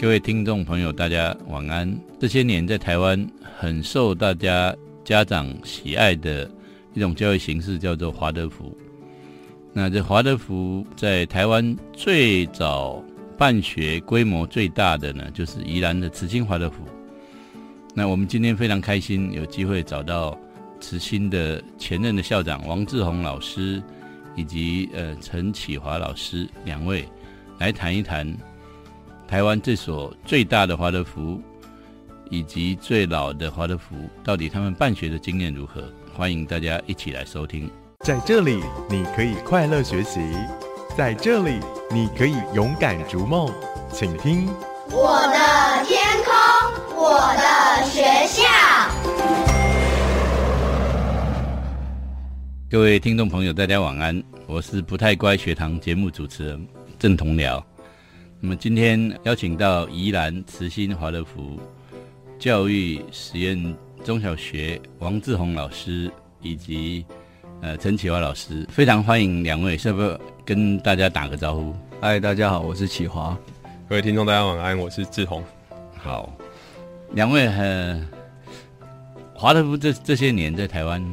各位听众朋友，大家晚安。这些年在台湾很受大家家长喜爱的一种教育形式，叫做华德福。那这华德福在台湾最早办学规模最大的呢，就是宜兰的慈心华德福。那我们今天非常开心，有机会找到慈心的前任的校长王志宏老师，以及呃陈启华老师两位来谈一谈。台湾这所最大的华德福，以及最老的华德福，到底他们办学的经验如何？欢迎大家一起来收听。在这里，你可以快乐学习；在这里，你可以勇敢逐梦。请听我的天空，我的学校。各位听众朋友，大家晚安，我是不太乖学堂节目主持人郑同僚。那么今天邀请到宜兰慈心华德福教育实验中小学王志宏老师以及呃陈启华老师，非常欢迎两位，是不是跟大家打个招呼？嗨，大家好，我是启华。各位听众，大家晚安，我是志宏。好，两位呃，华德福这这些年在台湾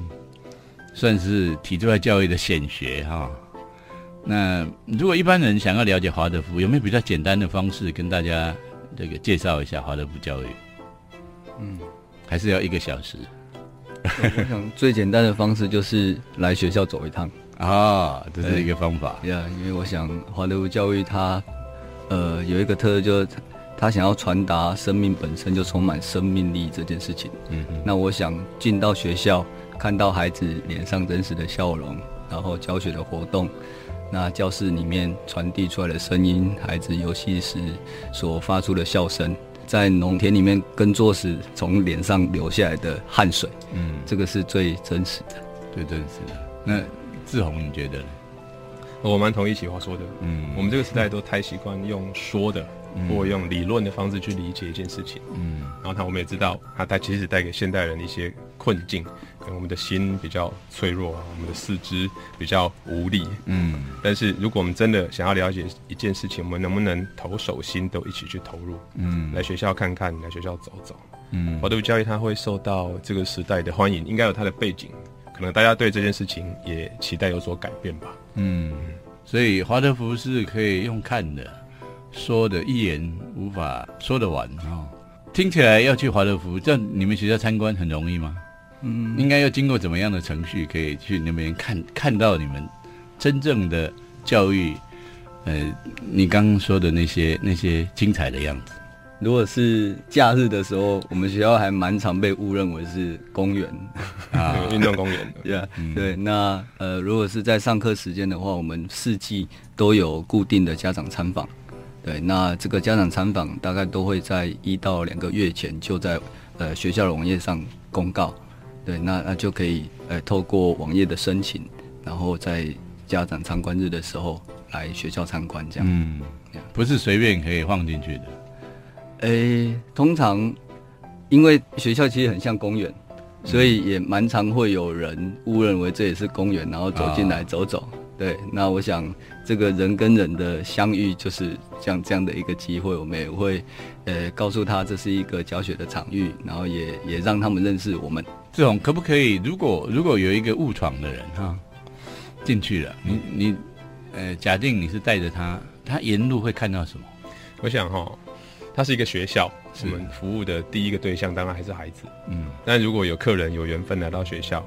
算是体制外教育的显学哈。那如果一般人想要了解华德福，有没有比较简单的方式跟大家这个介绍一下华德福教育？嗯，还是要一个小时？我想最简单的方式就是来学校走一趟啊，这是一个方法。呀，因为我想华德福教育它呃有一个特色，就是他想要传达生命本身就充满生命力这件事情。嗯，那我想进到学校，看到孩子脸上真实的笑容，然后教学的活动。那教室里面传递出来的声音，孩子游戏时所发出的笑声，在农田里面耕作时从脸上流下来的汗水，嗯，这个是最真实的，最真实的。那志宏，你觉得呢？我蛮同意启华说的，嗯，我们这个时代都太习惯用说的。或用理论的方式去理解一件事情，嗯，然后他我们也知道，他他其实带给现代人一些困境，可能我们的心比较脆弱啊，我们的四肢比较无力，嗯，但是如果我们真的想要了解一件事情，我们能不能投手心都一起去投入，嗯，来学校看看，来学校走走，嗯，华德福教育它会受到这个时代的欢迎，应该有它的背景，可能大家对这件事情也期待有所改变吧，嗯，所以华德福是可以用看的。说的一言无法说得完啊！听起来要去华德福，在你们学校参观很容易吗？嗯，应该要经过怎么样的程序可以去那边看看到你们真正的教育？呃，你刚刚说的那些那些精彩的样子。如果是假日的时候，我们学校还蛮常被误认为是公园啊，运动公园。对对，那呃，如果是在上课时间的话，我们四季都有固定的家长参访。对，那这个家长参访大概都会在一到两个月前就在呃学校的网页上公告。对，那那就可以呃透过网页的申请，然后在家长参观日的时候来学校参观这样。嗯，不是随便可以放进去的。诶，通常因为学校其实很像公园，所以也蛮常会有人误认为这也是公园，然后走进来走走。对，那我想这个人跟人的相遇就是像这样的一个机会，我们也会呃告诉他这是一个教学的场域，然后也也让他们认识我们。这种可不可以？如果如果有一个误闯的人哈进去了，你你呃假定你是带着他，他沿路会看到什么？我想哈，他是一个学校，我们服务的第一个对象当然还是孩子。嗯，但如果有客人有缘分来到学校，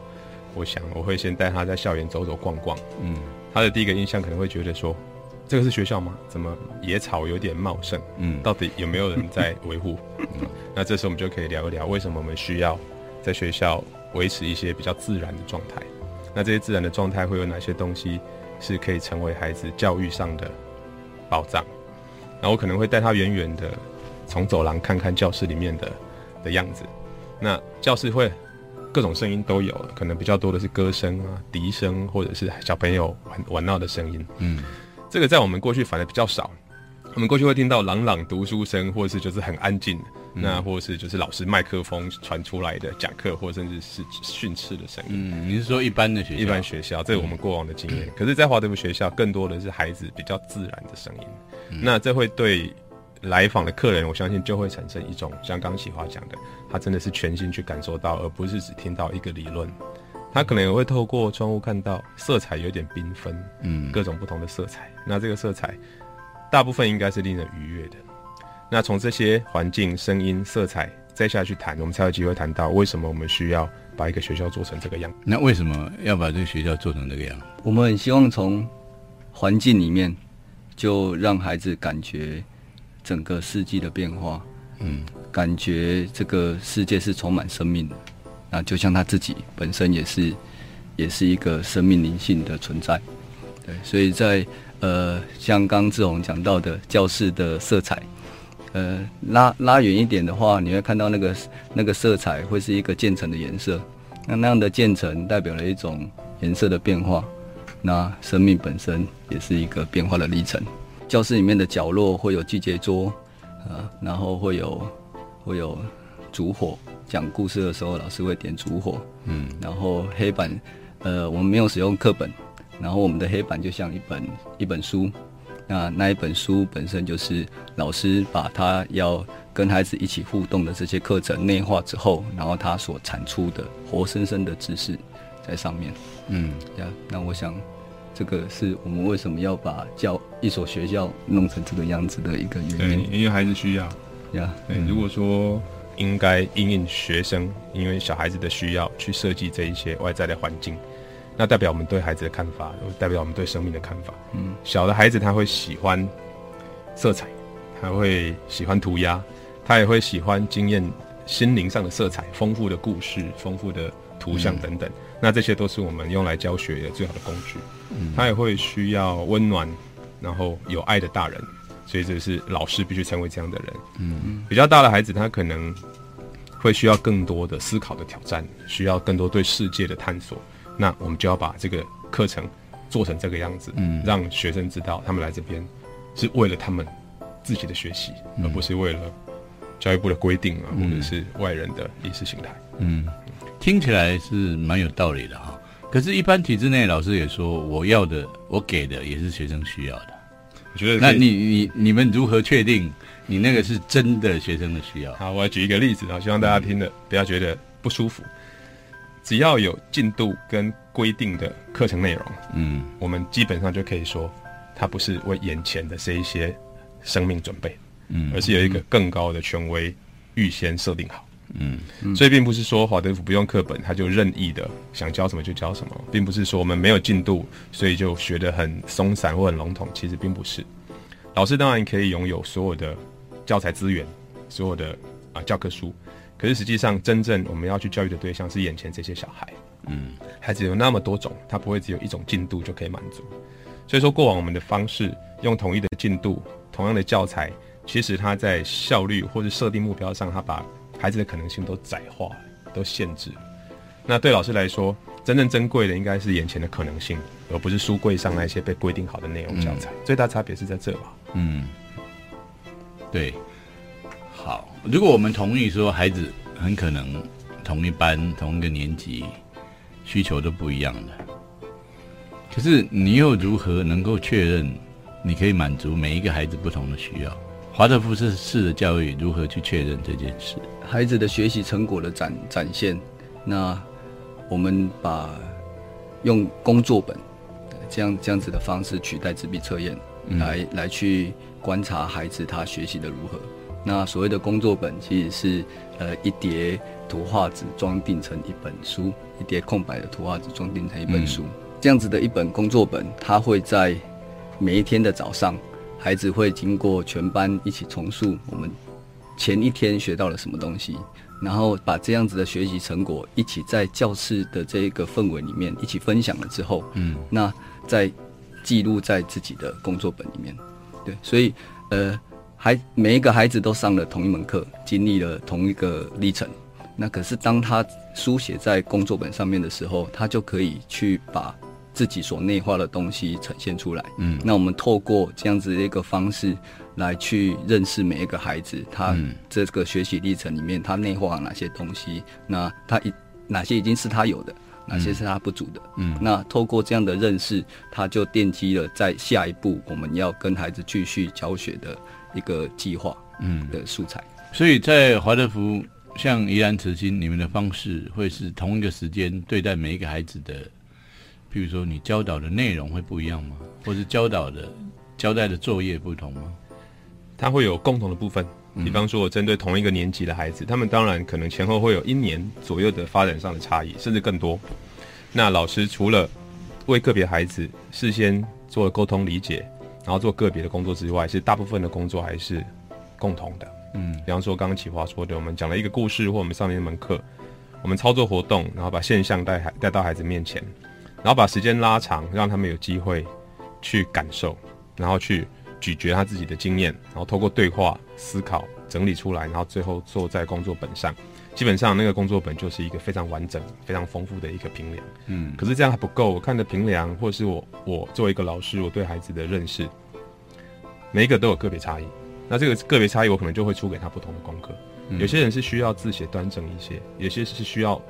我想我会先带他在校园走走逛逛。嗯。他的第一个印象可能会觉得说，这个是学校吗？怎么野草有点茂盛？嗯，到底有没有人在维护？嗯，那这时候我们就可以聊一聊，为什么我们需要在学校维持一些比较自然的状态？那这些自然的状态会有哪些东西是可以成为孩子教育上的保障？那我可能会带他远远的从走廊看看教室里面的的样子。那教室会。各种声音都有，可能比较多的是歌声啊、笛声，或者是小朋友玩玩闹的声音。嗯，这个在我们过去反而比较少。我们过去会听到朗朗读书声，或者是就是很安静，那或者是就是老师麦克风传出来的讲课，或甚至是训斥的声音。嗯，你是说一般的学校？一般学校，这是我们过往的经验。可是，在华德福学校，更多的是孩子比较自然的声音。那这会对来访的客人，我相信就会产生一种像刚启华讲的，他真的是全心去感受到，而不是只听到一个理论。他可能也会透过窗户看到色彩有点缤纷，嗯，各种不同的色彩。那这个色彩大部分应该是令人愉悦的。那从这些环境、声音、色彩再下去谈，我们才有机会谈到为什么我们需要把一个学校做成这个样。那为什么要把这个学校做成这个样？我们很希望从环境里面就让孩子感觉整个世纪的变化，嗯，感觉这个世界是充满生命的。那就像他自己本身也是，也是一个生命灵性的存在，对，所以在呃，像刚志宏讲到的教室的色彩，呃，拉拉远一点的话，你会看到那个那个色彩会是一个渐层的颜色，那那样的渐层代表了一种颜色的变化，那生命本身也是一个变化的历程。教室里面的角落会有季节桌，啊，然后会有会有烛火。讲故事的时候，老师会点烛火，嗯，然后黑板，呃，我们没有使用课本，然后我们的黑板就像一本一本书，那那一本书本身就是老师把他要跟孩子一起互动的这些课程内化之后，然后他所产出的活生生的知识在上面，嗯，呀，那我想这个是我们为什么要把教一所学校弄成这个样子的一个原因，因为孩子需要，呀，对，如果说。应该因应学生，因为小孩子的需要去设计这一些外在的环境，那代表我们对孩子的看法，代表我们对生命的看法。嗯，小的孩子他会喜欢色彩，他会喜欢涂鸦，他也会喜欢经验心灵上的色彩，丰富的故事、丰富的图像等等。那这些都是我们用来教学的最好的工具。嗯，他也会需要温暖，然后有爱的大人。所以这是老师必须成为这样的人。嗯，比较大的孩子，他可能会需要更多的思考的挑战，需要更多对世界的探索。那我们就要把这个课程做成这个样子，嗯，让学生知道他们来这边是为了他们自己的学习，而不是为了教育部的规定啊，或者是外人的意识形态。嗯，听起来是蛮有道理的哈。可是，一般体制内老师也说，我要的，我给的也是学生需要的。我觉得，那你你你们如何确定你那个是真的学生的需要？好，我来举一个例子啊，希望大家听的不要觉得不舒服。只要有进度跟规定的课程内容，嗯，我们基本上就可以说，它不是为眼前的这一些生命准备，嗯，而是有一个更高的权威预先设定好。嗯，所以并不是说华德福不用课本，他就任意的想教什么就教什么，并不是说我们没有进度，所以就学得很松散或很笼统。其实并不是，老师当然可以拥有所有的教材资源，所有的啊教科书，可是实际上真正我们要去教育的对象是眼前这些小孩。嗯，孩子有那么多种，他不会只有一种进度就可以满足。所以说，过往我们的方式用统一的进度、同样的教材，其实他在效率或者设定目标上，他把孩子的可能性都窄化了，都限制了。那对老师来说，真正珍贵的应该是眼前的可能性，而不是书柜上那些被规定好的内容教材。最大差别是在这吧？嗯，对。好，如果我们同意说孩子很可能同一班、同一个年级需求都不一样的，可是你又如何能够确认你可以满足每一个孩子不同的需要？华德福是式的教育如何去确认这件事？孩子的学习成果的展展现，那我们把用工作本这样这样子的方式取代纸笔测验，来来去观察孩子他学习的如何。那所谓的工作本其实是呃一叠图画纸装订成一本书，一叠空白的图画纸装订成一本书，这样子的一本工作本，它会在每一天的早上。孩子会经过全班一起重塑我们前一天学到了什么东西，然后把这样子的学习成果一起在教室的这一个氛围里面一起分享了之后，嗯，那再记录在自己的工作本里面。对，所以呃，孩每一个孩子都上了同一门课，经历了同一个历程。那可是当他书写在工作本上面的时候，他就可以去把。自己所内化的东西呈现出来，嗯，那我们透过这样子的一个方式来去认识每一个孩子，他这个学习历程里面他内化了哪些东西，那他一哪些已经是他有的，哪些是他不足的。嗯，那透过这样的认识，他就奠基了在下一步我们要跟孩子继续教学的一个计划，嗯的素材。所以在华德福，像怡然慈心，你们的方式会是同一个时间对待每一个孩子的，譬如说你教导的内容会不一样吗？或是教导的交代的作业不同吗？它会有共同的部分。比方说，我针对同一个年级的孩子，他们当然可能前后会有一年左右的发展上的差异，甚至更多。那老师除了为个别孩子事先做沟通理解，然后做个别的工作之外，其实大部分的工作还是共同的。嗯，比方说刚刚启华说的，我们讲了一个故事，或我们上了一门课，我们操作活动，然后把现象带孩带到孩子面前，然后把时间拉长，让他们有机会去感受，然后去。咀嚼他自己的经验，然后透过对话思考整理出来，然后最后做在工作本上。基本上那个工作本就是一个非常完整、非常丰富的一个评量。嗯，可是这样还不够。我看的评量，或者是我我作为一个老师，我对孩子的认识，每一个都有个别差异。那这个个别差异，我可能就会出给他不同的功课。有些人是需要字写端正一些，有些是需要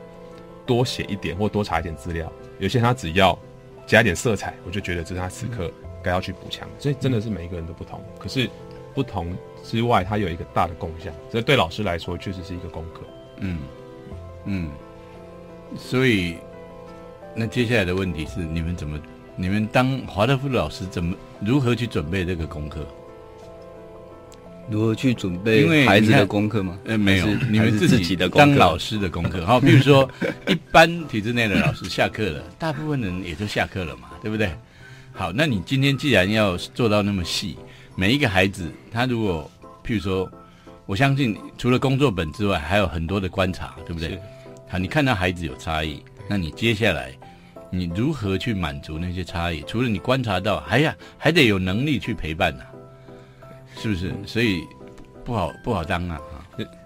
多写一点或多查一点资料，有些他只要加一点色彩，我就觉得这是他此刻。该要去补强，所以真的是每一个人都不同。可是不同之外，它有一个大的共享，所以对老师来说确实是一个功课。嗯嗯，所以那接下来的问题是，你们怎么？你们当华德福的老师怎么如何去准备这个功课？如何去准备孩子的功课吗？呃，没有，你们自己的当老师的功课。好，比如说 一般体制内的老师下课了，大部分人也就下课了嘛，对不对？好，那你今天既然要做到那么细，每一个孩子他如果，譬如说，我相信除了工作本之外，还有很多的观察，对不对？好，你看到孩子有差异，那你接下来你如何去满足那些差异？除了你观察到，哎呀，还得有能力去陪伴呐，是不是？所以不好不好当啊！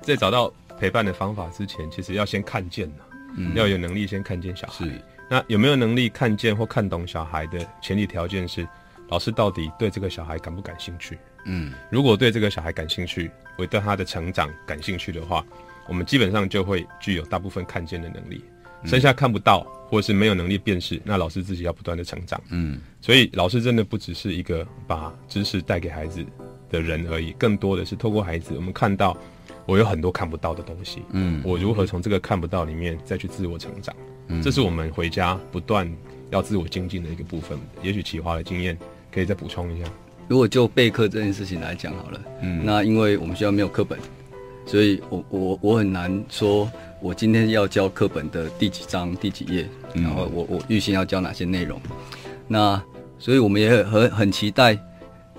在找到陪伴的方法之前，其实要先看见呐，要有能力先看见小孩。那有没有能力看见或看懂小孩的前提条件是，老师到底对这个小孩感不感兴趣？嗯，如果对这个小孩感兴趣，我对他的成长感兴趣的话，我们基本上就会具有大部分看见的能力。剩下看不到或者是没有能力辨识，那老师自己要不断的成长。嗯，所以老师真的不只是一个把知识带给孩子的人而已，更多的是透过孩子，我们看到我有很多看不到的东西。嗯，我如何从这个看不到里面再去自我成长？这是我们回家不断要自我精进的一个部分。也许奇华的经验可以再补充一下。如果就备课这件事情来讲好了，嗯，那因为我们学校没有课本，所以我我我很难说，我今天要教课本的第几章第几页，然后我我预先要教哪些内容。那所以我们也很很期待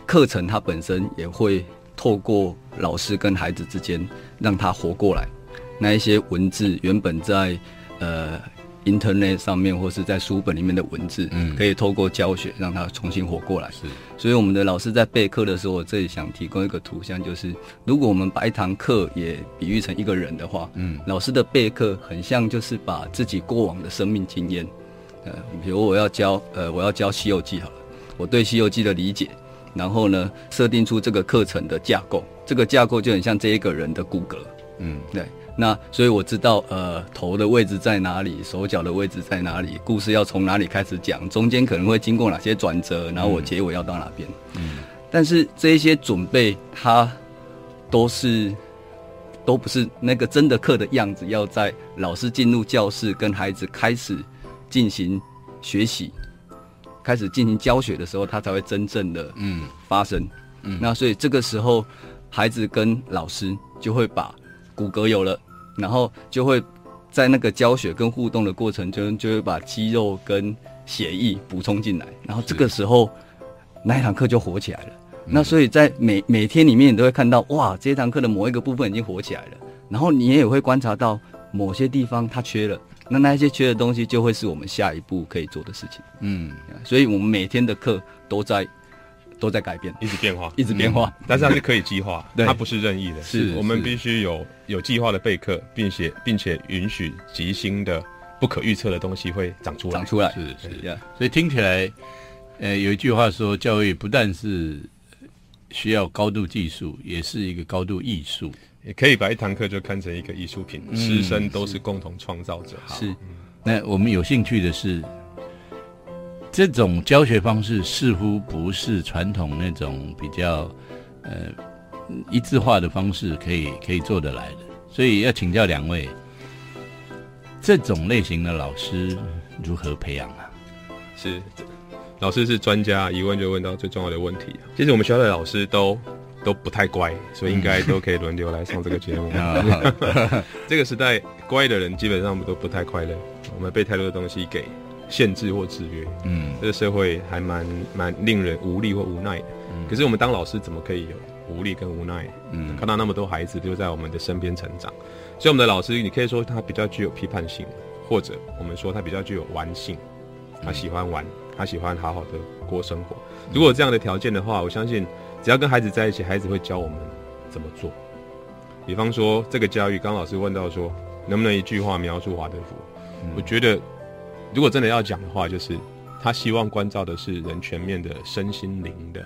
课程它本身也会透过老师跟孩子之间让他活过来。那一些文字原本在呃。Internet 上面或是在书本里面的文字，嗯，可以透过教学让它重新活过来。是，所以我们的老师在备课的时候，我这里想提供一个图像，就是如果我们把一堂课也比喻成一个人的话，嗯，老师的备课很像就是把自己过往的生命经验，呃，比如我要教，呃，我要教《西游记》好了，我对《西游记》的理解，然后呢，设定出这个课程的架构，这个架构就很像这一个人的骨骼，嗯，对。那所以我知道，呃，头的位置在哪里，手脚的位置在哪里，故事要从哪里开始讲，中间可能会经过哪些转折，然后我结尾要到哪边。嗯，但是这一些准备，它都是都不是那个真的课的样子，要在老师进入教室跟孩子开始进行学习、开始进行教学的时候，它才会真正的嗯发生。嗯，那所以这个时候，孩子跟老师就会把。骨骼有了，然后就会在那个教学跟互动的过程中，就会把肌肉跟血液补充进来，然后这个时候那一堂课就火起来了。那所以在每每天里面，你都会看到哇，这堂课的某一个部分已经火起来了，然后你也会观察到某些地方它缺了，那那一些缺的东西就会是我们下一步可以做的事情。嗯，所以我们每天的课都在。都在改变，一直变化，一直变化，但是它是可以计划，它不是任意的。是我们必须有有计划的备课，并且并且允许即兴的、不可预测的东西会长出来。长出来。是是。所以听起来，呃，有一句话说，教育不但是需要高度技术，也是一个高度艺术。也可以把一堂课就看成一个艺术品，师生都是共同创造者。是，那我们有兴趣的是，这种教学方式似乎不是传统那种比较呃一致化的方式可以可以做得来的，所以要请教两位，这种类型的老师如何培养啊？是，老师是专家，一问就问到最重要的问题。其实我们学校的老师都都不太乖，所以应该都可以轮流来上这个节目。这个时代，乖的人基本上都不太快乐。我们被太多的东西给限制或制约，嗯，这个社会还蛮蛮令人无力或无奈的。可是我们当老师怎么可以有无力跟无奈？嗯，看到那么多孩子就在我们的身边成长，所以我们的老师，你可以说他比较具有批判性，或者我们说他比较具有玩性。他喜欢玩，他喜欢好好的过生活。如果这样的条件的话，我相信只要跟孩子在一起，孩子会教我们怎么做。比方说，这个教育，刚老师问到说，能不能一句话描述华德福？我觉得，如果真的要讲的话，就是他希望关照的是人全面的身心灵的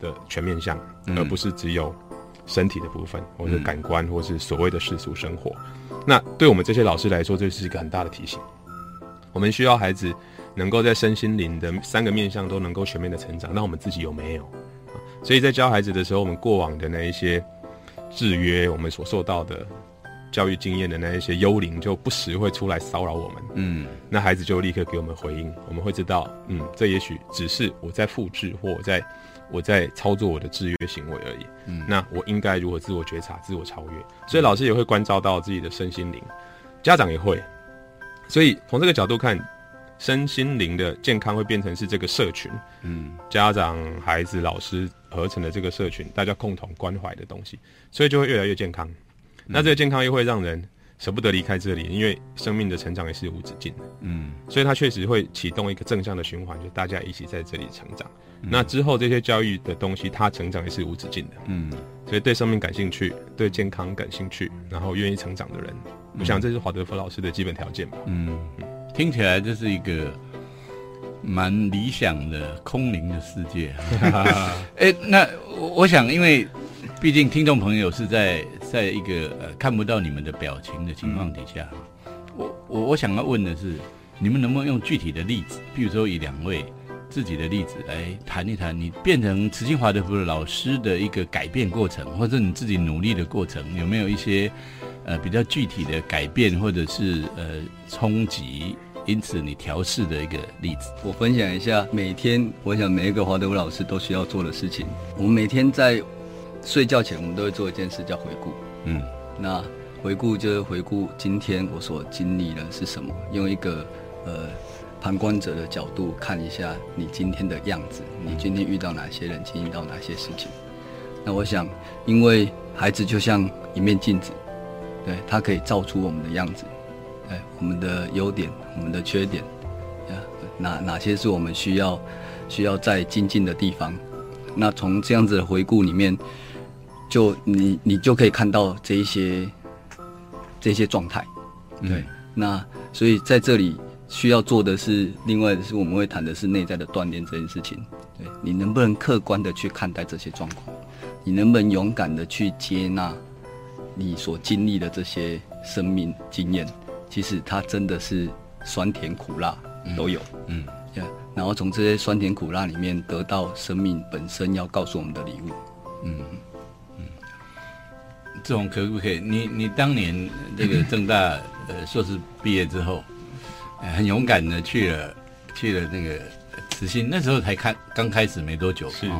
的全面相，而不是只有身体的部分，或者感官，或是所谓的世俗生活。那对我们这些老师来说，这是一个很大的提醒。我们需要孩子。能够在身心灵的三个面向都能够全面的成长，那我们自己有没有？所以在教孩子的时候，我们过往的那一些制约，我们所受到的教育经验的那一些幽灵，就不时会出来骚扰我们。嗯，那孩子就立刻给我们回应，我们会知道，嗯，这也许只是我在复制或我在我在操作我的制约行为而已。嗯，那我应该如何自我觉察、自我超越？所以老师也会关照到自己的身心灵，家长也会。所以从这个角度看。身心灵的健康会变成是这个社群，嗯，家长、孩子、老师合成的这个社群，大家共同关怀的东西，所以就会越来越健康。那这个健康又会让人舍不得离开这里，因为生命的成长也是无止境的，嗯，所以它确实会启动一个正向的循环，就大家一起在这里成长。那之后这些教育的东西，它成长也是无止境的，嗯，所以对生命感兴趣、对健康感兴趣，然后愿意成长的人，我想这是华德福老师的基本条件吧，嗯。听起来这是一个蛮理想的空灵的世界。哎，那我想，因为毕竟听众朋友是在在一个呃看不到你们的表情的情况底下，我我我想要问的是，你们能不能用具体的例子，比如说以两位自己的例子来谈一谈，你变成慈心华德福的老师的一个改变过程，或者你自己努力的过程，有没有一些？呃，比较具体的改变或者是呃冲击，因此你调试的一个例子，我分享一下。每天，我想每一个华德福老师都需要做的事情。我们每天在睡觉前，我们都会做一件事，叫回顾。嗯，那回顾就是回顾今天我所经历的是什么，用一个呃旁观者的角度看一下你今天的样子，你今天遇到哪些人，经历到哪些事情。那我想，因为孩子就像一面镜子。对，它可以照出我们的样子，对，我们的优点，我们的缺点，哪哪些是我们需要需要再精进的地方？那从这样子的回顾里面，就你你就可以看到这一些这些状态，对。那所以在这里需要做的是，另外的是我们会谈的是内在的锻炼这件事情。对你能不能客观的去看待这些状况？你能不能勇敢的去接纳？你所经历的这些生命经验，其实它真的是酸甜苦辣都有，嗯，然后从这些酸甜苦辣里面得到生命本身要告诉我们的礼物，嗯嗯，这种可不可以？你你当年这个正大呃硕士毕业之后，很勇敢的去了去了那个慈心，那时候才开刚开始没多久，是，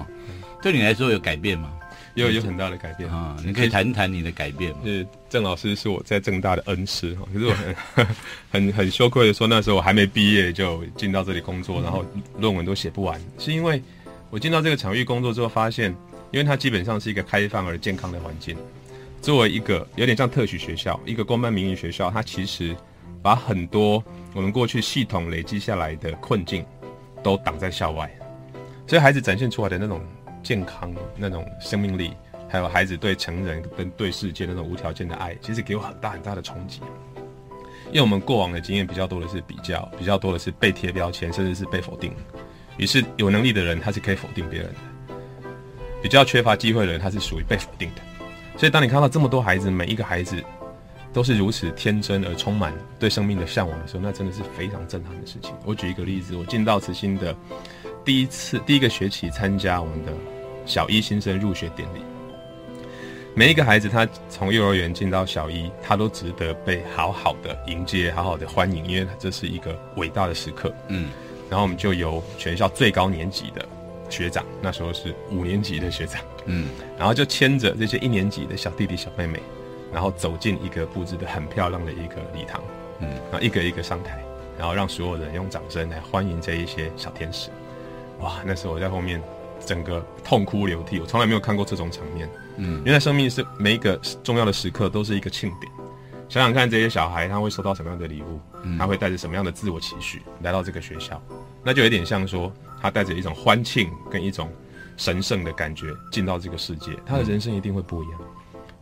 对你来说有改变吗？有有很大的改变啊！你可以谈谈你的改变吗？是郑老师是我在正大的恩师哈，可是我很 很很羞愧的说，那时候我还没毕业就进到这里工作，然后论文都写不完，是因为我进到这个场域工作之后，发现，因为它基本上是一个开放而健康的环境，作为一个有点像特许学校，一个公办民营学校，它其实把很多我们过去系统累积下来的困境都挡在校外，所以孩子展现出来的那种。健康那种生命力，还有孩子对成人跟对世界那种无条件的爱，其实给我很大很大的冲击。因为我们过往的经验比较多的是比较，比较多的是被贴标签，甚至是被否定。于是有能力的人，他是可以否定别人的；比较缺乏机会的人，他是属于被否定的。所以当你看到这么多孩子，每一个孩子都是如此天真而充满对生命的向往的时候，那真的是非常震撼的事情。我举一个例子，我进到慈心的第一次第一个学期参加我们的小一新生入学典礼，每一个孩子他从幼儿园进到小一，他都值得被好好的迎接、好好的欢迎，因为这是一个伟大的时刻。嗯，然后我们就由全校最高年级的学长，那时候是五年级的学长，嗯，然后就牵着这些一年级的小弟弟小妹妹。然后走进一个布置的很漂亮的一个礼堂，嗯，然后一个一个上台，然后让所有人用掌声来欢迎这一些小天使。哇，那时候我在后面整个痛哭流涕，我从来没有看过这种场面。嗯，原来生命是每一个重要的时刻都是一个庆典。想想看，这些小孩他会收到什么样的礼物？他会带着什么样的自我期许来到这个学校？那就有点像说，他带着一种欢庆跟一种神圣的感觉进到这个世界，他的人生一定会不一样。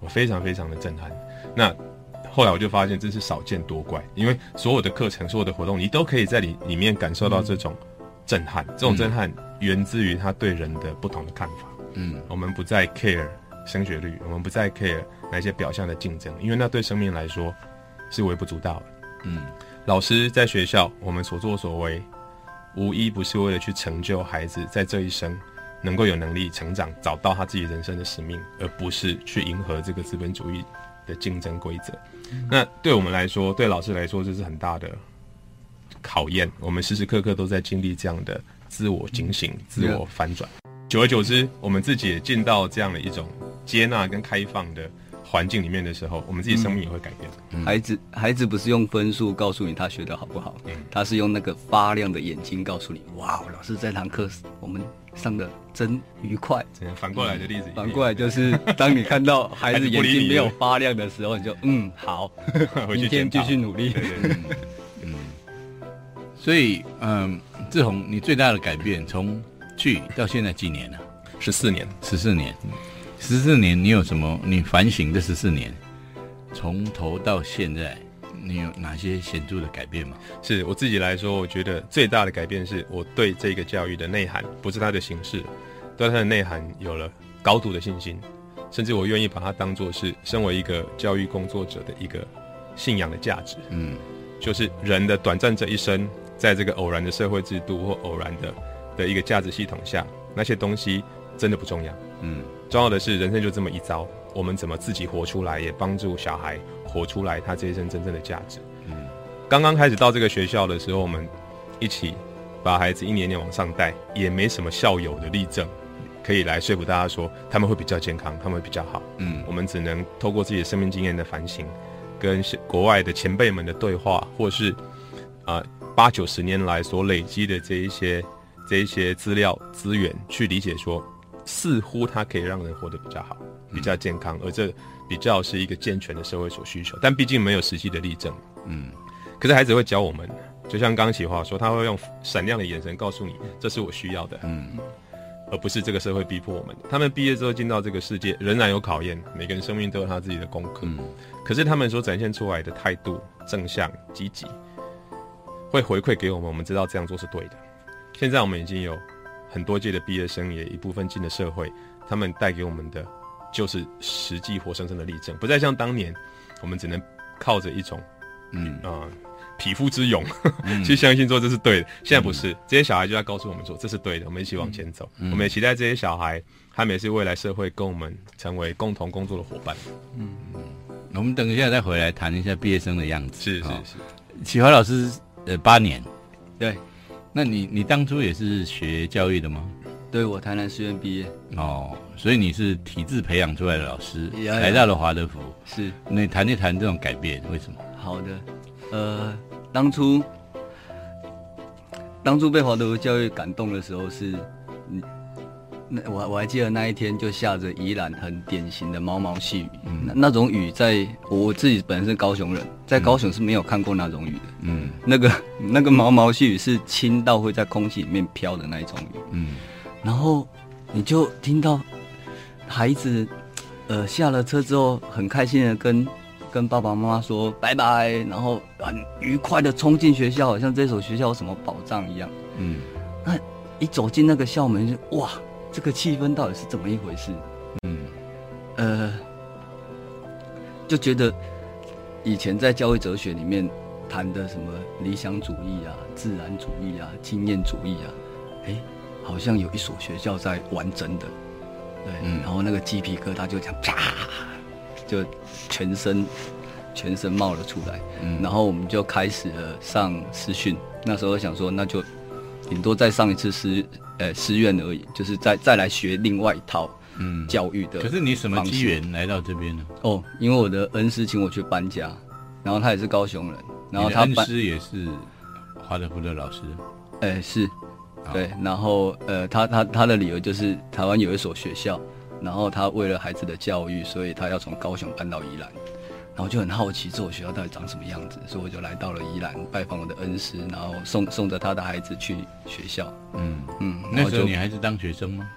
我非常非常的震撼。那后来我就发现，这是少见多怪，因为所有的课程、所有的活动，你都可以在里里面感受到这种震撼。这种震撼源自于他对人的不同的看法。嗯，我们不再 care 升学率，我们不再 care 那些表象的竞争，因为那对生命来说是微不足道的。嗯，老师在学校，我们所作所为，无一不是为了去成就孩子在这一生。能够有能力成长，找到他自己人生的使命，而不是去迎合这个资本主义的竞争规则。那对我们来说，对老师来说，这是很大的考验。我们时时刻刻都在经历这样的自我警醒、自我反转。久而久之，我们自己也进到这样的一种接纳跟开放的。环境里面的时候，我们自己生命也会改变。孩子，孩子不是用分数告诉你他学的好不好，他是用那个发亮的眼睛告诉你：哇，老师这堂课我们上的真愉快。反过来的例子，反过来就是当你看到孩子眼睛没有发亮的时候，你就嗯好，明天继续努力。嗯，所以嗯，志宏，你最大的改变从去到现在几年了？十四年，十四年。十四年，你有什么？你反省这十四年，从头到现在，你有哪些显著的改变吗？是我自己来说，我觉得最大的改变是我对这个教育的内涵，不是它的形式，对它的内涵有了高度的信心，甚至我愿意把它当做是身为一个教育工作者的一个信仰的价值。嗯，就是人的短暂这一生，在这个偶然的社会制度或偶然的的一个价值系统下，那些东西真的不重要。嗯。重要的是，人生就这么一遭，我们怎么自己活出来，也帮助小孩活出来他这一生真正的价值。嗯，刚刚开始到这个学校的时候，我们一起把孩子一年年往上带，也没什么校友的例证可以来说服大家说他们会比较健康，他们会比较好。嗯，我们只能透过自己的生命经验的反省，跟国外的前辈们的对话，或是啊八九十年来所累积的这一些这一些资料资源，去理解说。似乎它可以让人活得比较好，比较健康，而这比较是一个健全的社会所需求，但毕竟没有实际的例证。嗯，可是孩子会教我们，就像刚启华说，他会用闪亮的眼神告诉你，这是我需要的，嗯，而不是这个社会逼迫我们。他们毕业之后进到这个世界，仍然有考验，每个人生命都有他自己的功课。嗯，可是他们所展现出来的态度正向积极，会回馈给我们，我们知道这样做是对的。现在我们已经有。很多届的毕业生也一部分进了社会，他们带给我们的就是实际活生生的例证，不再像当年我们只能靠着一种嗯啊匹夫之勇 去相信说这是对的。现在不是，这些小孩就在告诉我们说这是对的，我们一起往前走。我们也期待这些小孩，他们也是未来社会跟我们成为共同工作的伙伴。嗯嗯，我们等一下再回来谈一下毕业生的样子。是是是，启华老师呃八年，对。那你你当初也是学教育的吗？对，我台南师院毕业。哦，所以你是体制培养出来的老师，来到了华德福。是，你谈一谈这种改变，为什么？好的，呃，当初当初被华德福教育感动的时候是，嗯。那我我还记得那一天就下着宜兰很典型的毛毛细雨，那那种雨在我自己本身高雄人，在高雄是没有看过那种雨的。嗯，那个那个毛毛细雨是轻到会在空气里面飘的那一种雨。嗯，然后你就听到孩子，呃，下了车之后很开心的跟跟爸爸妈妈说拜拜，然后很愉快的冲进学校，好像这所学校有什么宝藏一样。嗯，那一走进那个校门就哇！这个气氛到底是怎么一回事？嗯，呃，就觉得以前在教育哲学里面谈的什么理想主义啊、自然主义啊、经验主义啊，哎，好像有一所学校在玩真的，对，然后那个鸡皮疙瘩就这样啪，就全身全身冒了出来，然后我们就开始了上师训。那时候想说，那就顶多再上一次师呃师院而已，就是再再来学另外一套。嗯，教育的。可是你什么机缘来到这边呢？哦，因为我的恩师请我去搬家，然后他也是高雄人，然后他恩师也是华德福的老师。哎，是，对，然后呃，他他他的理由就是台湾有一所学校，然后他为了孩子的教育，所以他要从高雄搬到宜兰，然后就很好奇这所学校到底长什么样子，所以我就来到了宜兰拜访我的恩师，然后送送着他的孩子去学校。嗯嗯，那时候你还是当学生吗？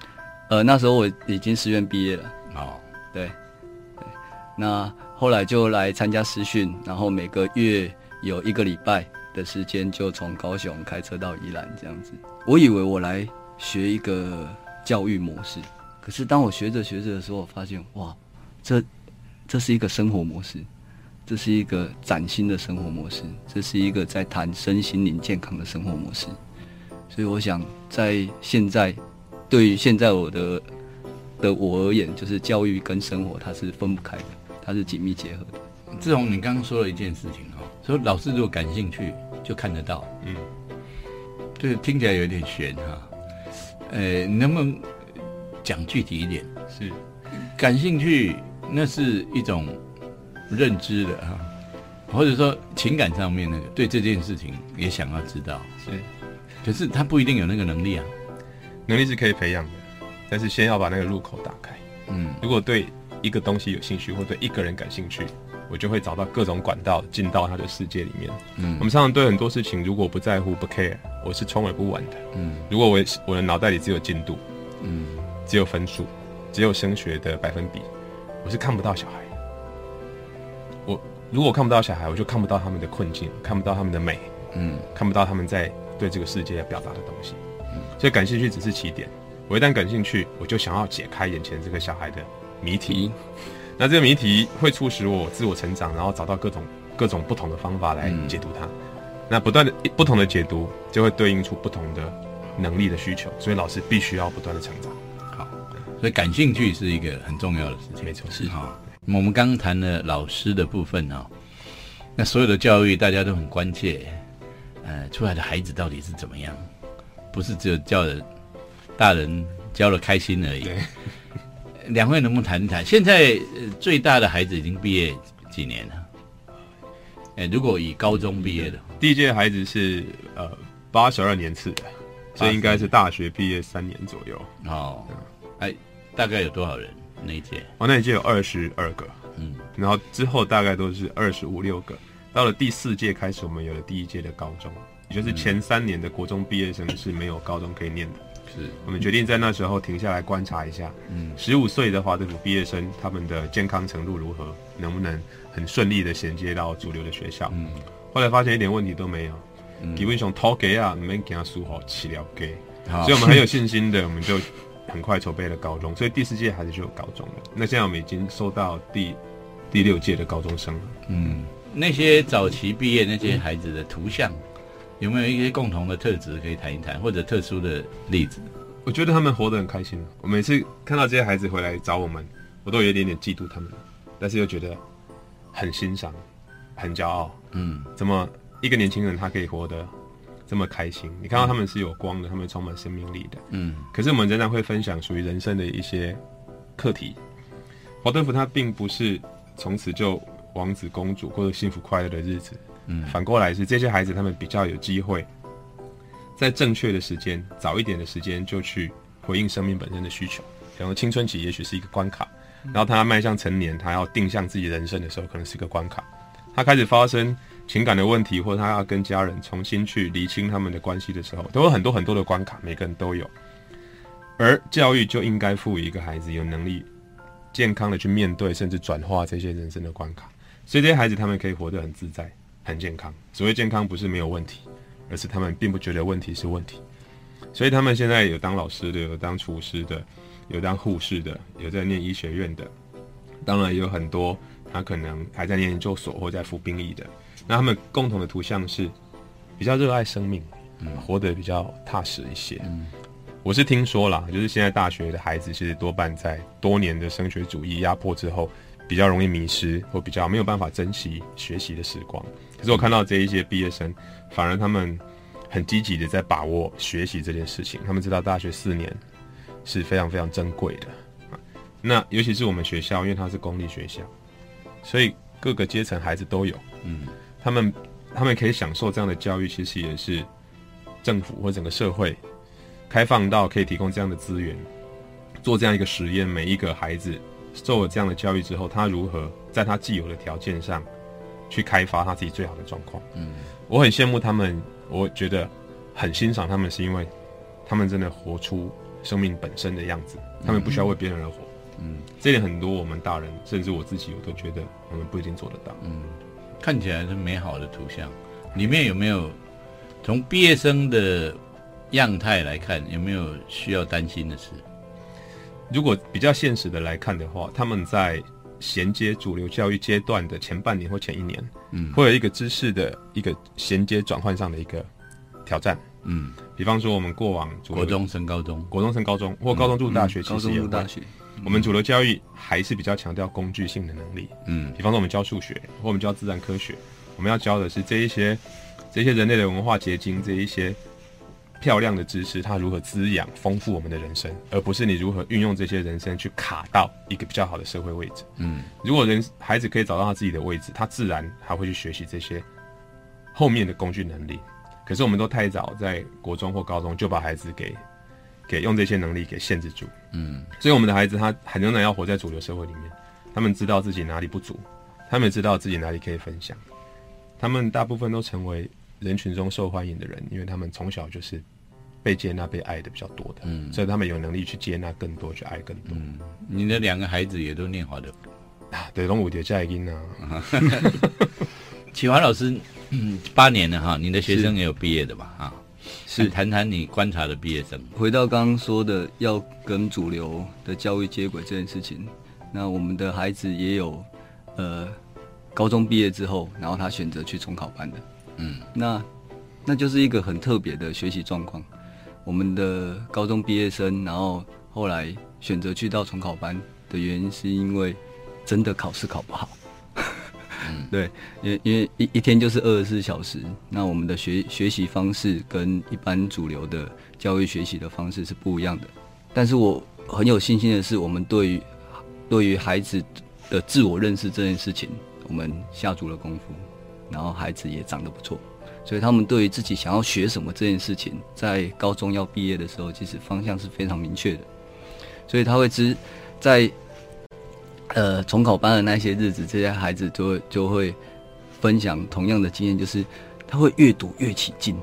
呃，那时候我已经师院毕业了。哦，对，对，那后来就来参加师训，然后每个月有一个礼拜的时间，就从高雄开车到宜兰这样子。我以为我来学一个教育模式，可是当我学着学着的时候，我发现哇，这这是一个生活模式，这是一个崭新的生活模式，这是一个在谈身心灵健康的生活模式。所以我想在现在。对于现在我的的我而言，就是教育跟生活它是分不开的，它是紧密结合的。志宏，你刚刚说了一件事情哈，说老师如果感兴趣就看得到，嗯，对，听起来有点悬哈。呃，你能不能讲具体一点？是，感兴趣那是一种认知的哈，或者说情感上面那个对这件事情也想要知道，是，可是他不一定有那个能力啊。能力是可以培养的，但是先要把那个入口打开。嗯，如果对一个东西有兴趣，或对一个人感兴趣，我就会找到各种管道进到他的世界里面。嗯，我们常常对很多事情，如果不在乎、不 care，我是充耳不闻的。嗯，如果我我的脑袋里只有进度，嗯，只有分数，只有升学的百分比，我是看不到小孩。我如果看不到小孩，我就看不到他们的困境，看不到他们的美，嗯，看不到他们在对这个世界要表达的东西。所以感兴趣只是起点，我一旦感兴趣，我就想要解开眼前这个小孩的谜题。那这个谜题会促使我自我成长，然后找到各种各种不同的方法来解读它。那不断的不同的解读，就会对应出不同的能力的需求。所以老师必须要不断的成长。好，所以感兴趣是一个很重要的事情。没错，是哈。我们刚谈了老师的部分哦，那所有的教育大家都很关切，呃，出来的孩子到底是怎么样？不是只有教人，大人教了开心而已。两位能不能谈一谈？现在最大的孩子已经毕业几年了？哎，如果以高中毕业的，第一届孩子是呃八十二年次的，所以应该是大学毕业三年左右。哦，哎，大概有多少人那一届？哦，那一届有二十二个。嗯，然后之后大概都是二十五六个。到了第四届开始，我们有了第一届的高中。也就是前三年的国中毕业生是没有高中可以念的，是。我们决定在那时候停下来观察一下，嗯，十五岁的华德福毕业生他们的健康程度如何，能不能很顺利的衔接到主流的学校？嗯，后来发现一点问题都没有，基本上托给啊，没给他输好起了给，所以我们很有信心的，我们就很快筹备了高中，所以第四届孩子就有高中了。那现在我们已经收到第第六届的高中生了。嗯，那些早期毕业那些孩子的图像。有没有一些共同的特质可以谈一谈，或者特殊的例子？我觉得他们活得很开心。我每次看到这些孩子回来找我们，我都有一点点嫉妒他们，但是又觉得很欣赏，很骄傲。嗯，怎么一个年轻人他可以活得这么开心？你看到他们是有光的，他们充满生命力的。嗯，可是我们仍然会分享属于人生的一些课题。华德福他并不是从此就王子公主过着幸福快乐的日子。嗯，反过来是这些孩子，他们比较有机会，在正确的时间、早一点的时间就去回应生命本身的需求。然后青春期也许是一个关卡，然后他迈向成年，他要定向自己人生的时候，可能是一个关卡。他开始发生情感的问题，或者他要跟家人重新去理清他们的关系的时候，都有很多很多的关卡，每个人都有。而教育就应该赋予一个孩子有能力、健康的去面对，甚至转化这些人生的关卡，所以这些孩子他们可以活得很自在。很健康，所谓健康不是没有问题，而是他们并不觉得问题是问题，所以他们现在有当老师的，有当厨师的，有当护士的，有在念医学院的，当然也有很多他可能还在念研究所或在服兵役的。那他们共同的图像是比较热爱生命，嗯，活得比较踏实一些。嗯，我是听说啦，就是现在大学的孩子其实多半在多年的升学主义压迫之后，比较容易迷失，或比较没有办法珍惜学习的时光。可是我看到这一些毕业生，反而他们很积极的在把握学习这件事情。他们知道大学四年是非常非常珍贵的。那尤其是我们学校，因为它是公立学校，所以各个阶层孩子都有。嗯。他们，他们可以享受这样的教育，其实也是政府或整个社会开放到可以提供这样的资源，做这样一个实验。每一个孩子受了这样的教育之后，他如何在他既有的条件上去开发他自己最好的状况？嗯，我很羡慕他们，我觉得很欣赏他们，是因为他们真的活出生命本身的样子，他们不需要为别人而活。嗯，这点很多我们大人，甚至我自己，我都觉得我们不一定做得到。嗯。看起来是美好的图像，里面有没有从毕业生的样态来看，有没有需要担心的事？如果比较现实的来看的话，他们在衔接主流教育阶段的前半年或前一年，嗯，会有一个知识的一个衔接转换上的一个挑战，嗯，比方说我们过往国中升高中，国中升高中或高中入大学，高中入大学。我们主流教育还是比较强调工具性的能力，嗯，比方说我们教数学或我们教自然科学，我们要教的是这一些这些人类的文化结晶，这一些漂亮的知识，它如何滋养丰富我们的人生，而不是你如何运用这些人生去卡到一个比较好的社会位置。嗯，如果人孩子可以找到他自己的位置，他自然还会去学习这些后面的工具能力。可是我们都太早在国中或高中就把孩子给。给用这些能力给限制住，嗯，所以我们的孩子他很仍然要活在主流社会里面，他们知道自己哪里不足，他们知道自己哪里可以分享，他们大部分都成为人群中受欢迎的人，因为他们从小就是被接纳、被爱的比较多的，嗯，所以他们有能力去接纳更多，去爱更多。嗯，你的两个孩子也都念华德福啊，对，龙五蝶在音呢。启华老师，嗯，八年了哈，你的学生也有毕业的吧？啊。是谈谈你观察的毕业生。回到刚刚说的，要跟主流的教育接轨这件事情，那我们的孩子也有，呃，高中毕业之后，然后他选择去重考班的，嗯，那那就是一个很特别的学习状况。我们的高中毕业生，然后后来选择去到重考班的原因，是因为真的考试考不好。对，因因为一一天就是二十四小时，那我们的学学习方式跟一般主流的教育学习的方式是不一样的。但是我很有信心的是，我们对于对于孩子的自我认识这件事情，我们下足了功夫，然后孩子也长得不错，所以他们对于自己想要学什么这件事情，在高中要毕业的时候，其实方向是非常明确的，所以他会知在。呃，重考班的那些日子，这些孩子就会就会分享同样的经验，就是他会越读越起劲。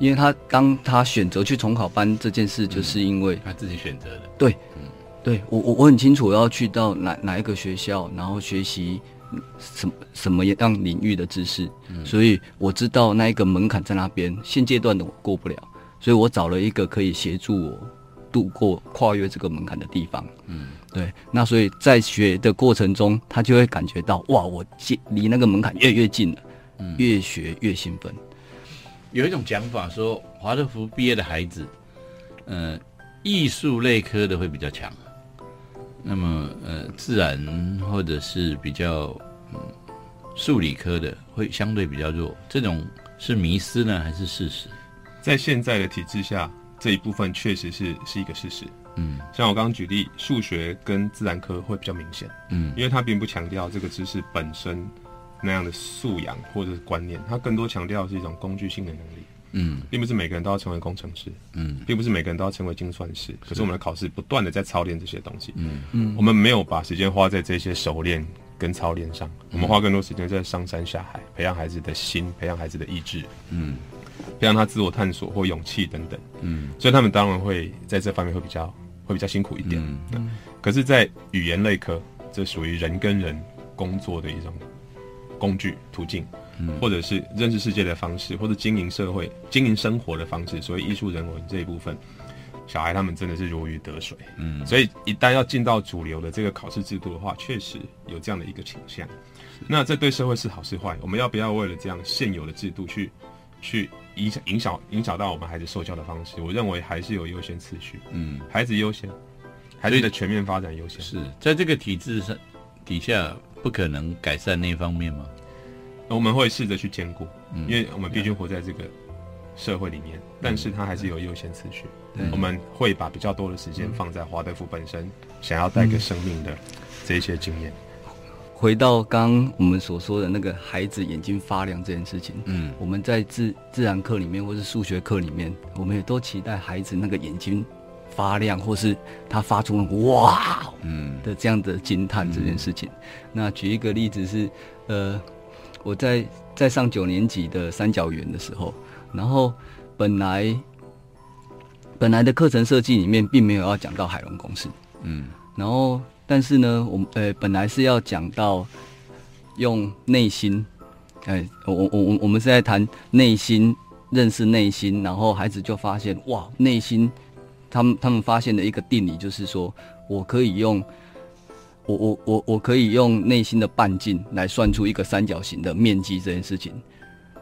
因为他当他选择去重考班这件事，就是因为他自己选择的。对，嗯，对我我我很清楚要去到哪哪一个学校，然后学习什什么样领域的知识，所以我知道那一个门槛在那边，现阶段的我过不了，所以我找了一个可以协助我度过跨越这个门槛的地方。嗯。对，那所以在学的过程中，他就会感觉到哇，我近离那个门槛越越近了，嗯，越学越兴奋。有一种讲法说，华德福毕业的孩子，呃，艺术类科的会比较强，那么呃，自然或者是比较嗯数理科的会相对比较弱。这种是迷思呢，还是事实？在现在的体制下，这一部分确实是是一个事实。嗯，像我刚刚举例，数学跟自然科会比较明显，嗯，因为它并不强调这个知识本身那样的素养或者是观念，它更多强调是一种工具性的能力，嗯，并不是每个人都要成为工程师，嗯，并不是每个人都要成为精算师，可是我们的考试不断的在操练这些东西，嗯。嗯，我们没有把时间花在这些熟练跟操练上，我们花更多时间在上山下海，培养孩子的心，培养孩子的意志，嗯，培养他自我探索或勇气等等，嗯，所以他们当然会在这方面会比较。会比较辛苦一点，嗯，可是，在语言类科，这属于人跟人工作的一种工具途径，嗯，或者是认识世界的方式，或者经营社会、经营生活的方式，所以艺术人文这一部分，小孩他们真的是如鱼得水。嗯，所以一旦要进到主流的这个考试制度的话，确实有这样的一个倾向。那这对社会是好是坏？我们要不要为了这样现有的制度去去影响影响影响到我们孩子受教的方式？我认为还是有优先次序。嗯，孩子优先，孩子的全面发展优先。是在这个体制上底下，不可能改善那方面吗？我们会试着去兼顾，因为我们毕竟活在这个社会里面，但是它还是有优先次序。我们会把比较多的时间放在华德福本身想要带给生命的这些经验。回到刚我们所说的那个孩子眼睛发亮这件事情，嗯，我们在自自然课里面或是数学课里面，我们也都期待孩子那个眼睛发亮，或是他发出哇，嗯的这样的惊叹这件事情。那举一个例子是，呃。我在在上九年级的三角园的时候，然后本来本来的课程设计里面并没有要讲到海龙公式，嗯，然后但是呢，我们呃本来是要讲到用内心，哎，我我我我们是在谈内心认识内心，然后孩子就发现哇，内心他们他们发现的一个定理就是说我可以用。我我我我可以用内心的半径来算出一个三角形的面积这件事情，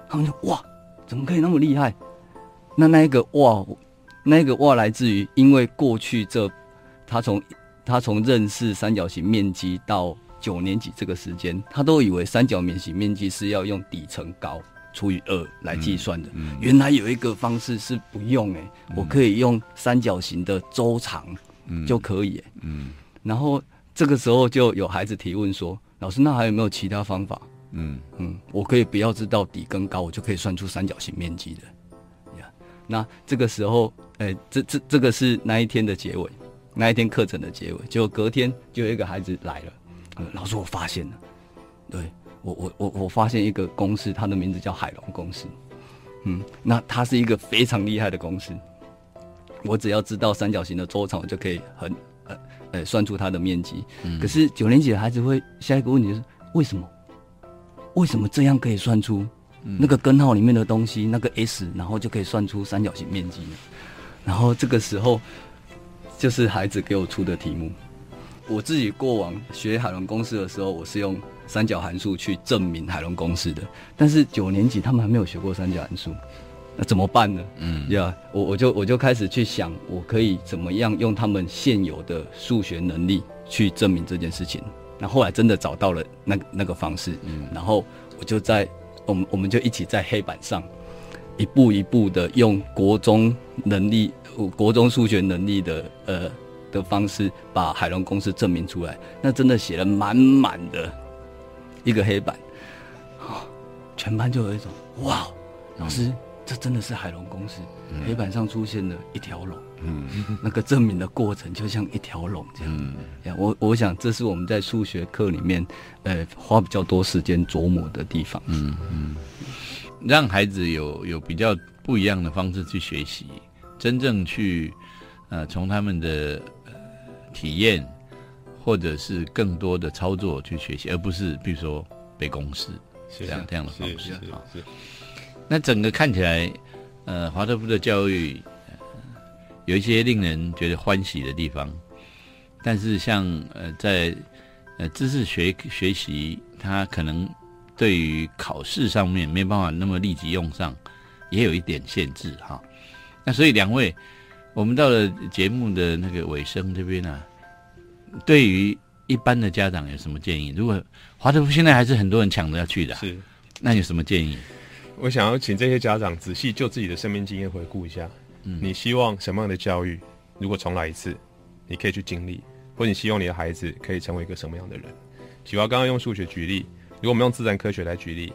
他们说哇，怎么可以那么厉害？那那个哇，那个哇来自于因为过去这他从他从认识三角形面积到九年级这个时间，他都以为三角面形面积是要用底乘高除以二来计算的。原来有一个方式是不用哎，我可以用三角形的周长就可以嗯，然后。这个时候就有孩子提问说：“老师，那还有没有其他方法？嗯嗯，我可以不要知道底跟高，我就可以算出三角形面积的。呀，那这个时候，哎，这这这个是那一天的结尾，那一天课程的结尾。结果隔天就有一个孩子来了，老师，我发现了，对我我我我发现一个公式，它的名字叫海龙公式。嗯，那它是一个非常厉害的公式，我只要知道三角形的周长，我就可以很。”呃呃，算出它的面积。可是九年级的孩子会下一个问题是：为什么？为什么这样可以算出那个根号里面的东西，那个 s，然后就可以算出三角形面积呢？然后这个时候就是孩子给我出的题目。我自己过往学海伦公式的时候，我是用三角函数去证明海伦公式的。但是九年级他们还没有学过三角函数。那怎么办呢？嗯，呀，我我就我就开始去想，我可以怎么样用他们现有的数学能力去证明这件事情。那后来真的找到了那那个方式，嗯，然后我就在我们我们就一起在黑板上一步一步的用国中能力、国中数学能力的呃的方式，把海龙公式证明出来。那真的写了满满的一个黑板，啊，全班就有一种哇，老师。这真的是海龙公式，黑板上出现了一条龙，嗯，那个证明的过程就像一条龙这样。呀，我我想这是我们在数学课里面，呃，花比较多时间琢磨的地方。嗯嗯，让孩子有有比较不一样的方式去学习，真正去呃从他们的体验或者是更多的操作去学习，而不是比如说背公式这样这样的方式啊。那整个看起来，呃，华特福的教育有一些令人觉得欢喜的地方，但是像呃，在呃知识学学习，它可能对于考试上面没办法那么立即用上，也有一点限制哈。那所以两位，我们到了节目的那个尾声这边呢，对于一般的家长有什么建议？如果华德福现在还是很多人抢着要去的，是，那有什么建议？我想要请这些家长仔细就自己的生命经验回顾一下，嗯，你希望什么样的教育？如果重来一次，你可以去经历，或者你希望你的孩子可以成为一个什么样的人？喜华刚刚用数学举例，如果我们用自然科学来举例，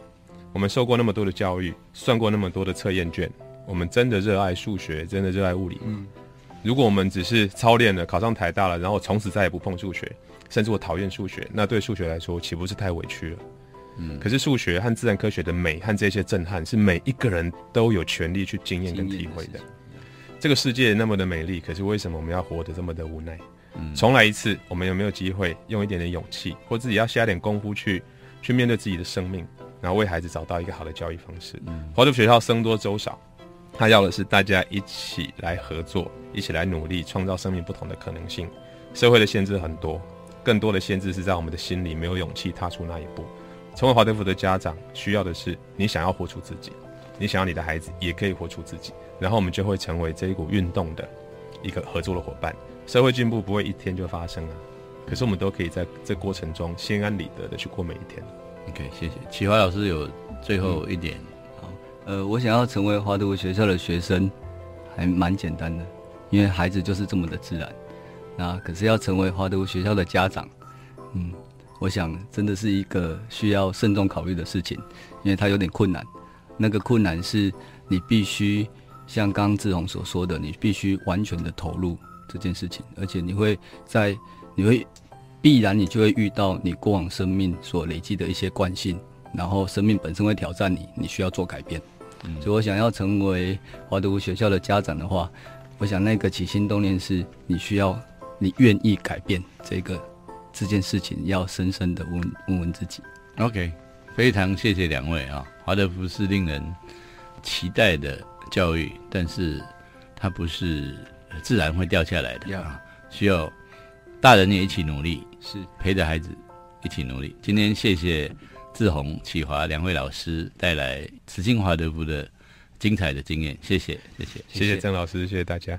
我们受过那么多的教育，算过那么多的测验卷，我们真的热爱数学，真的热爱物理吗？如果我们只是操练了，考上台大了，然后从此再也不碰数学，甚至我讨厌数学，那对数学来说岂不是太委屈了？嗯，可是数学和自然科学的美和这些震撼，是每一个人都有权利去经验跟体会的。这个世界那么的美丽，可是为什么我们要活得这么的无奈？嗯，重来一次，我们有没有机会用一点点勇气，或自己要下点功夫去去面对自己的生命，然后为孩子找到一个好的教育方式？嗯，华德福学校僧多粥少，他要的是大家一起来合作，一起来努力，创造生命不同的可能性。社会的限制很多，更多的限制是在我们的心里没有勇气踏出那一步。成为华德福的家长，需要的是你想要活出自己，你想要你的孩子也可以活出自己，然后我们就会成为这一股运动的一个合作的伙伴。社会进步不会一天就发生啊，可是我们都可以在这过程中心安理得的去过每一天。OK，谢谢启华老师有最后一点。好，呃，我想要成为华德福学校的学生，还蛮简单的，因为孩子就是这么的自然。那可是要成为华德福学校的家长，嗯，我想真的是一个需要慎重考虑的事情，因为它有点困难。那个困难是你必须像刚刚志宏所说的，你必须完全的投入这件事情，而且你会在你会必然你就会遇到你过往生命所累积的一些惯性，然后生命本身会挑战你，你需要做改变。所以我想要成为华德福学校的家长的话，我想那个起心动念是你需要。你愿意改变这个这件事情，要深深的问问问自己。OK，非常谢谢两位啊！华德福是令人期待的教育，但是它不是自然会掉下来的啊，需要大人也一起努力，是陪着孩子一起努力。今天谢谢志宏、启华两位老师带来慈庆华德福的精彩的经验，谢谢，谢谢，谢谢郑老师，谢谢大家。